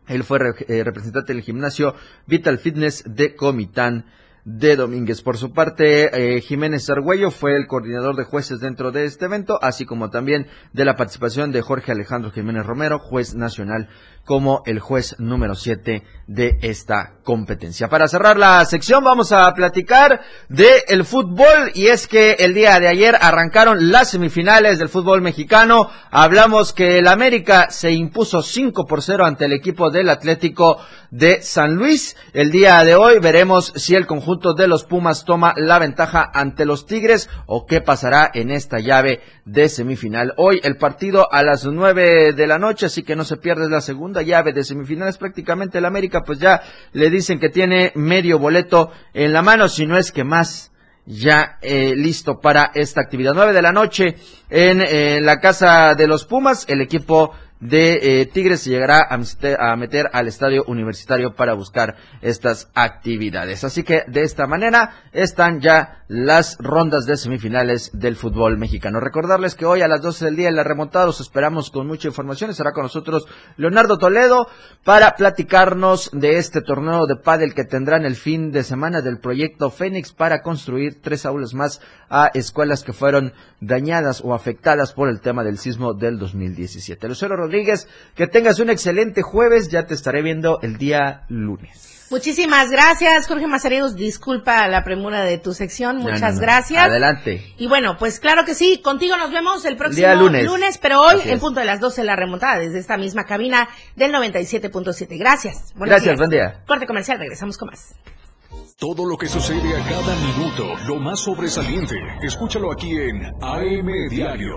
Él fue eh, representante del gimnasio Vital Fitness de Comitán de Domínguez. Por su parte, eh, Jiménez Argüello fue el coordinador de jueces dentro de este evento, así como también de la participación de Jorge Alejandro Jiménez Romero, juez nacional, como el juez número 7 de esta competencia. Para cerrar la sección, vamos a platicar de el fútbol y es que el día de ayer arrancaron las semifinales del fútbol mexicano. Hablamos que el América se impuso 5 por 0 ante el equipo del Atlético de San Luis. El día de hoy veremos si el conjunto de los Pumas toma la ventaja ante los Tigres o qué pasará en esta llave de semifinal. Hoy el partido a las nueve de la noche, así que no se pierde la segunda llave de semifinales. Prácticamente el América pues ya le dicen que tiene medio boleto en la mano, si no es que más ya eh, listo para esta actividad. Nueve de la noche en eh, la casa de los Pumas, el equipo de eh, Tigres se llegará a, meter al estadio universitario para buscar estas actividades. Así que de esta manera están ya las rondas de semifinales del fútbol mexicano. Recordarles que hoy a las 12 del día en la remontada los esperamos con mucha información. Estará con nosotros Leonardo Toledo para platicarnos de este torneo de pádel que tendrán el fin de semana del proyecto Fénix para construir tres aulas más a escuelas que fueron dañadas o afectadas por el tema del sismo del 2017. Lucero Rodríguez, que tengas un excelente jueves, ya te estaré viendo el día lunes. Muchísimas gracias, Jorge Mazariegos. Disculpa la premura de tu sección. Muchas gracias. Adelante. Y bueno, pues claro que sí. Contigo nos vemos el próximo lunes. pero hoy en punto de las 12 la remontada desde esta misma cabina del 97.7. Gracias. gracias, buen día. Corte comercial, regresamos con más. Todo lo que sucede a cada minuto, lo más sobresaliente, escúchalo aquí en AM Diario.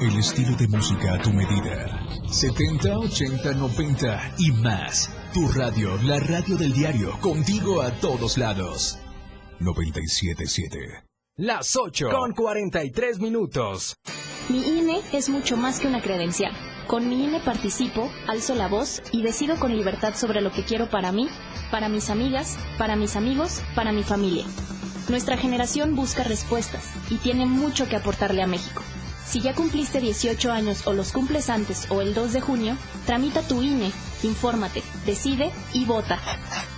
El estilo de música a tu medida. 70, 80, 90 y más. Tu radio, la radio del diario, contigo a todos lados. 977. Las 8 con 43 minutos. Mi INE es mucho más que una credencial. Con mi INE participo, alzo la voz y decido con libertad sobre lo que quiero para mí, para mis amigas, para mis amigos, para mi familia. Nuestra generación busca respuestas y tiene mucho que aportarle a México. Si ya cumpliste 18 años o los cumples antes o el 2 de junio, tramita tu INE, infórmate, decide y vota.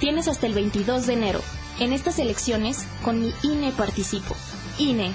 Tienes hasta el 22 de enero. En estas elecciones, con mi INE participo. INE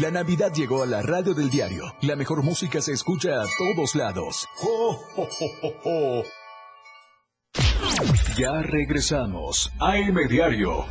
La Navidad llegó a la radio del diario. La mejor música se escucha a todos lados. ¡Jo, jo, jo, jo, jo! Ya regresamos. AM Diario.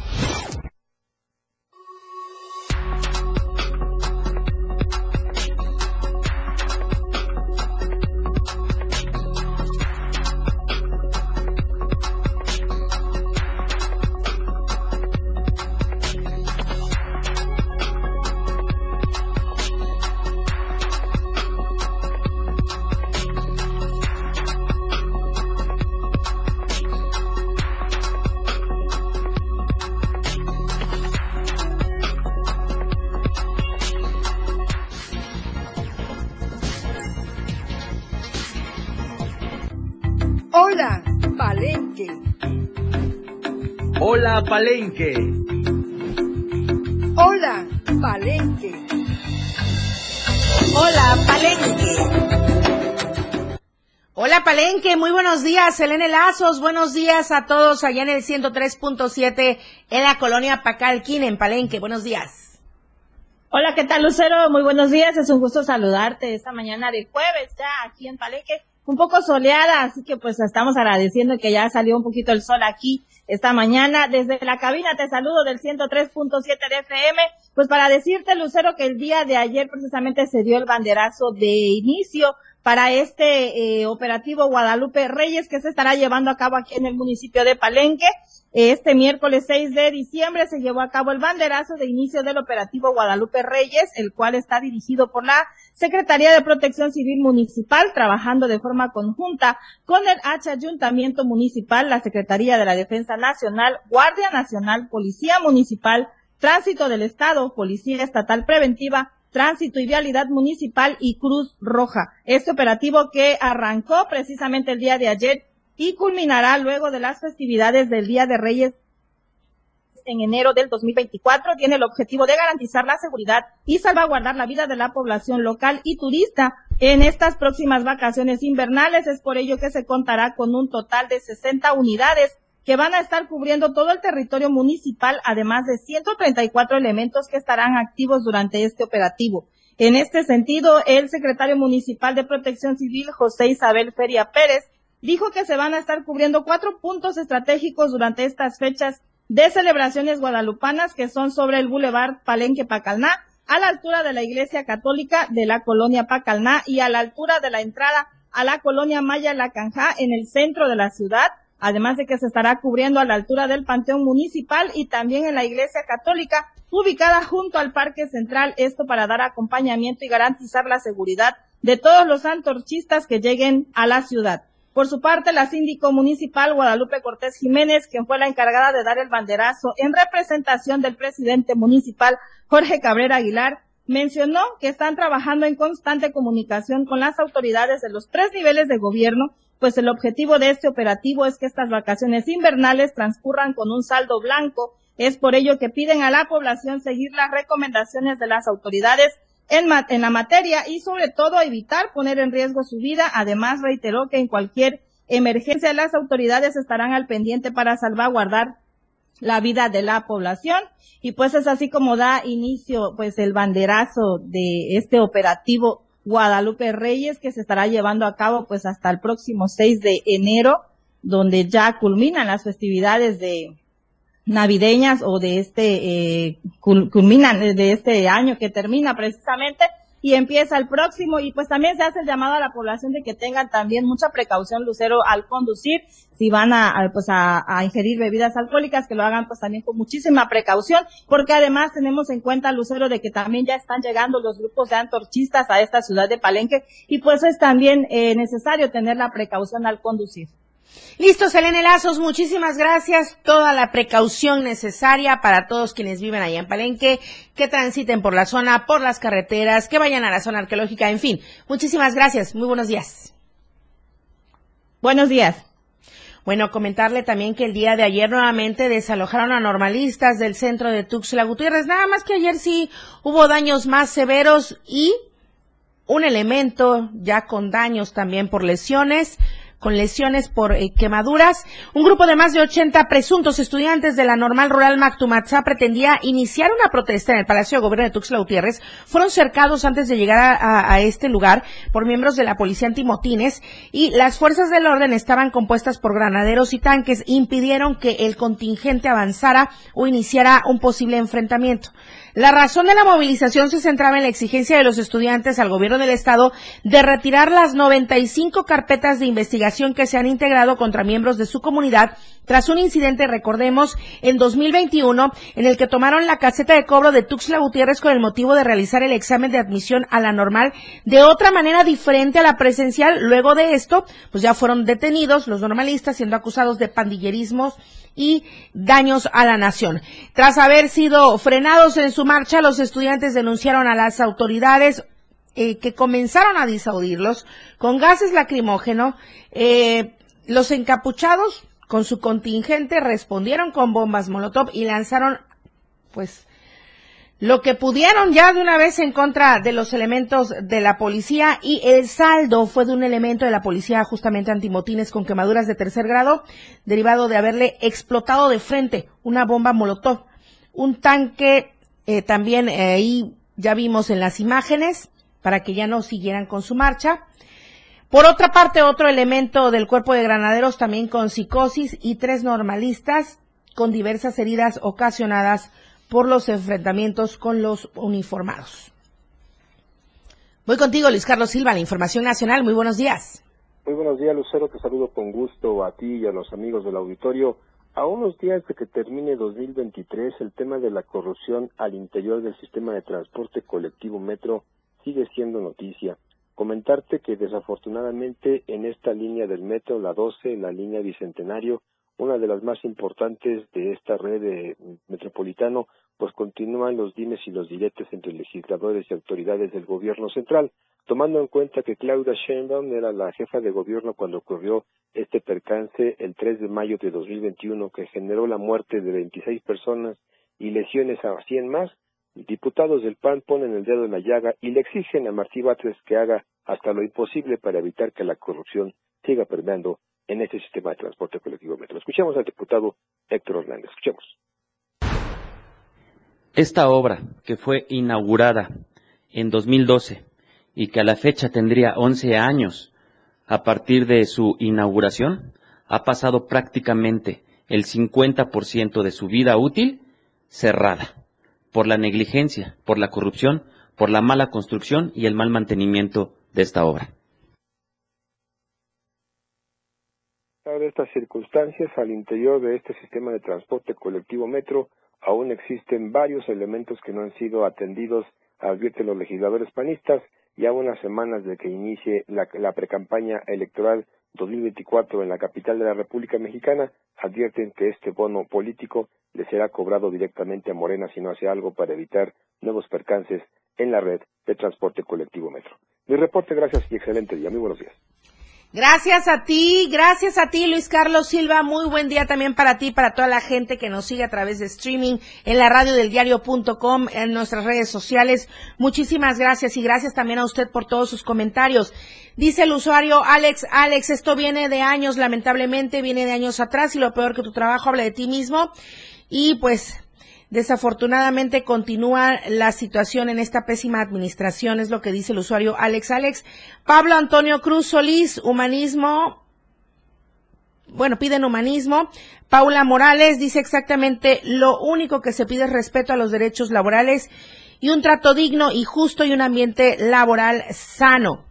Palenque. Hola, Palenque. Hola, Palenque. Hola, Palenque. Muy buenos días, Elena Lazos. Buenos días a todos allá en el 103.7 en la colonia Pacalquín, en Palenque. Buenos días. Hola, ¿qué tal, Lucero? Muy buenos días. Es un gusto saludarte esta mañana de jueves ya aquí en Palenque. Un poco soleada, así que pues estamos agradeciendo que ya salió un poquito el sol aquí esta mañana. Desde la cabina te saludo del 103.7 de FM, pues para decirte, Lucero, que el día de ayer precisamente se dio el banderazo de inicio para este eh, operativo Guadalupe Reyes que se estará llevando a cabo aquí en el municipio de Palenque. Este miércoles 6 de diciembre se llevó a cabo el banderazo de inicio del operativo Guadalupe Reyes, el cual está dirigido por la Secretaría de Protección Civil Municipal, trabajando de forma conjunta con el H Ayuntamiento Municipal, la Secretaría de la Defensa Nacional, Guardia Nacional, Policía Municipal, Tránsito del Estado, Policía Estatal Preventiva, Tránsito y Vialidad Municipal y Cruz Roja. Este operativo que arrancó precisamente el día de ayer y culminará luego de las festividades del Día de Reyes en enero del 2024 tiene el objetivo de garantizar la seguridad y salvaguardar la vida de la población local y turista en estas próximas vacaciones invernales. Es por ello que se contará con un total de 60 unidades que van a estar cubriendo todo el territorio municipal, además de 134 elementos que estarán activos durante este operativo. En este sentido, el secretario municipal de Protección Civil, José Isabel Feria Pérez, dijo que se van a estar cubriendo cuatro puntos estratégicos durante estas fechas de celebraciones guadalupanas que son sobre el Boulevard Palenque Pacalná, a la altura de la Iglesia Católica de la colonia Pacalná y a la altura de la entrada a la colonia Maya La Canja en el centro de la ciudad, además de que se estará cubriendo a la altura del Panteón Municipal y también en la Iglesia Católica, ubicada junto al Parque Central, esto para dar acompañamiento y garantizar la seguridad de todos los antorchistas que lleguen a la ciudad. Por su parte, la síndico municipal Guadalupe Cortés Jiménez, quien fue la encargada de dar el banderazo en representación del presidente municipal Jorge Cabrera Aguilar, mencionó que están trabajando en constante comunicación con las autoridades de los tres niveles de gobierno, pues el objetivo de este operativo es que estas vacaciones invernales transcurran con un saldo blanco. Es por ello que piden a la población seguir las recomendaciones de las autoridades en, en la materia y sobre todo evitar poner en riesgo su vida. Además, reiteró que en cualquier emergencia las autoridades estarán al pendiente para salvaguardar la vida de la población y pues es así como da inicio pues el banderazo de este operativo Guadalupe Reyes que se estará llevando a cabo pues hasta el próximo 6 de enero donde ya culminan las festividades de navideñas o de este eh, culminan de este año que termina precisamente y empieza el próximo y pues también se hace el llamado a la población de que tengan también mucha precaución lucero al conducir si van a, pues a, ingerir bebidas alcohólicas que lo hagan pues también con muchísima precaución porque además tenemos en cuenta lucero de que también ya están llegando los grupos de antorchistas a esta ciudad de Palenque y pues es también eh, necesario tener la precaución al conducir. Listo, Selene Lazos, muchísimas gracias. Toda la precaución necesaria para todos quienes viven allá en Palenque, que transiten por la zona, por las carreteras, que vayan a la zona arqueológica, en fin. Muchísimas gracias. Muy buenos días. Buenos días. Bueno, comentarle también que el día de ayer nuevamente desalojaron a normalistas del centro de Tuxtla Gutiérrez. Nada más que ayer sí hubo daños más severos y un elemento ya con daños también por lesiones con lesiones por eh, quemaduras. Un grupo de más de 80 presuntos estudiantes de la normal rural Mactumatzá pretendía iniciar una protesta en el Palacio de Gobierno de Tuxtla Gutiérrez. Fueron cercados antes de llegar a, este lugar por miembros de la policía antimotines y las fuerzas del orden estaban compuestas por granaderos y tanques, impidieron que el contingente avanzara o iniciara un posible enfrentamiento. La razón de la movilización se centraba en la exigencia de los estudiantes al gobierno del estado de retirar las 95 carpetas de investigación que se han integrado contra miembros de su comunidad tras un incidente, recordemos, en 2021 en el que tomaron la caseta de cobro de Tuxtla Gutiérrez con el motivo de realizar el examen de admisión a la normal de otra manera diferente a la presencial. Luego de esto, pues ya fueron detenidos los normalistas siendo acusados de pandillerismos y daños a la nación. Tras haber sido frenados en su marcha, los estudiantes denunciaron a las autoridades eh, que comenzaron a disaudirlos con gases lacrimógenos. Eh, los encapuchados, con su contingente, respondieron con bombas Molotov y lanzaron, pues, lo que pudieron ya de una vez en contra de los elementos de la policía y el saldo fue de un elemento de la policía justamente antimotines con quemaduras de tercer grado derivado de haberle explotado de frente una bomba molotov. Un tanque eh, también eh, ahí ya vimos en las imágenes para que ya no siguieran con su marcha. Por otra parte, otro elemento del cuerpo de granaderos también con psicosis y tres normalistas con diversas heridas ocasionadas por los enfrentamientos con los uniformados. Voy contigo, Luis Carlos Silva, la Información Nacional. Muy buenos días. Muy buenos días, Lucero. Te saludo con gusto a ti y a los amigos del auditorio. A unos días de que termine 2023, el tema de la corrupción al interior del sistema de transporte colectivo Metro sigue siendo noticia. Comentarte que desafortunadamente en esta línea del Metro, la 12, la línea Bicentenario, una de las más importantes de esta red de metropolitano, pues continúan los dimes y los diretes entre legisladores y autoridades del gobierno central, tomando en cuenta que Claudia Sheinbaum era la jefa de gobierno cuando ocurrió este percance el 3 de mayo de 2021 que generó la muerte de 26 personas y lesiones a 100 más, diputados del PAN ponen el dedo en la llaga y le exigen a Martí Batres que haga hasta lo imposible para evitar que la corrupción siga permeando en este sistema de transporte colectivo metro. Escuchemos al diputado Héctor Hernández. Escuchemos. Esta obra, que fue inaugurada en 2012 y que a la fecha tendría 11 años a partir de su inauguración, ha pasado prácticamente el 50% de su vida útil cerrada por la negligencia, por la corrupción, por la mala construcción y el mal mantenimiento de esta obra. estas circunstancias, al interior de este sistema de transporte colectivo metro, aún existen varios elementos que no han sido atendidos, advierten los legisladores panistas, y a unas semanas de que inicie la, la precampaña electoral 2024 en la capital de la República Mexicana, advierten que este bono político le será cobrado directamente a Morena si no hace algo para evitar nuevos percances en la red de transporte colectivo metro. Mi reporte, gracias y excelente día. Muy buenos días. Gracias a ti, gracias a ti Luis Carlos Silva, muy buen día también para ti, para toda la gente que nos sigue a través de streaming en la radio del diario.com, en nuestras redes sociales. Muchísimas gracias y gracias también a usted por todos sus comentarios. Dice el usuario Alex, Alex, esto viene de años, lamentablemente viene de años atrás y lo peor que tu trabajo habla de ti mismo. Y pues Desafortunadamente continúa la situación en esta pésima administración, es lo que dice el usuario Alex Alex. Pablo Antonio Cruz Solís, humanismo. Bueno, piden humanismo. Paula Morales dice exactamente lo único que se pide es respeto a los derechos laborales y un trato digno y justo y un ambiente laboral sano.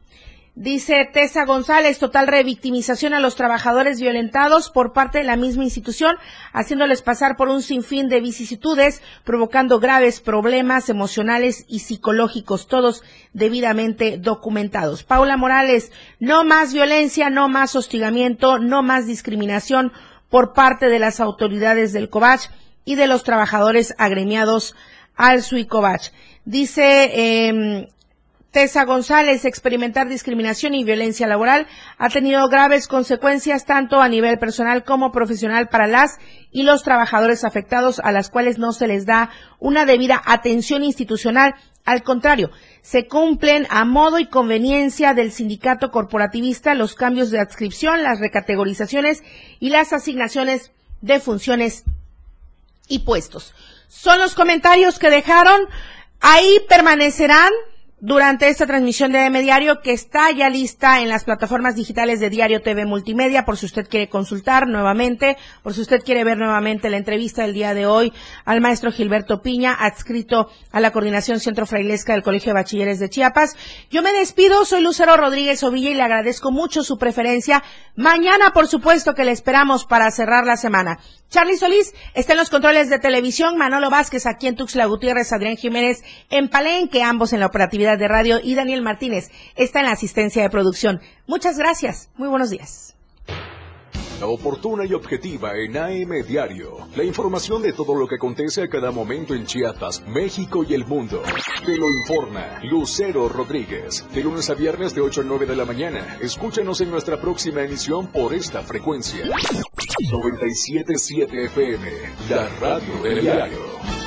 Dice Tessa González, total revictimización a los trabajadores violentados por parte de la misma institución, haciéndoles pasar por un sinfín de vicisitudes, provocando graves problemas emocionales y psicológicos, todos debidamente documentados. Paula Morales, no más violencia, no más hostigamiento, no más discriminación por parte de las autoridades del COVACH y de los trabajadores agremiados al SUICOVACH. Dice eh, Tessa González, experimentar discriminación y violencia laboral ha tenido graves consecuencias tanto a nivel personal como profesional para las y los trabajadores afectados a las cuales no se les da una debida atención institucional. Al contrario, se cumplen a modo y conveniencia del sindicato corporativista los cambios de adscripción, las recategorizaciones y las asignaciones de funciones y puestos. Son los comentarios que dejaron. Ahí permanecerán durante esta transmisión de AM Diario que está ya lista en las plataformas digitales de Diario TV Multimedia por si usted quiere consultar nuevamente, por si usted quiere ver nuevamente la entrevista del día de hoy al maestro Gilberto Piña, adscrito a la Coordinación Centro Frailesca del Colegio de Bachilleres de Chiapas. Yo me despido, soy Lucero Rodríguez Ovilla y le agradezco mucho su preferencia. Mañana, por supuesto, que le esperamos para cerrar la semana. Charlie Solís está en los controles de televisión, Manolo Vázquez aquí en Tuxtla Gutiérrez, Adrián Jiménez en Palenque, ambos en la operatividad de radio y Daniel Martínez está en la asistencia de producción. Muchas gracias, muy buenos días. La oportuna y objetiva en AM Diario. La información de todo lo que acontece a cada momento en Chiapas, México y el mundo. Te lo informa Lucero Rodríguez. De lunes a viernes de 8 a 9 de la mañana. Escúchanos en nuestra próxima emisión por esta frecuencia. 977 FM, la radio del diario.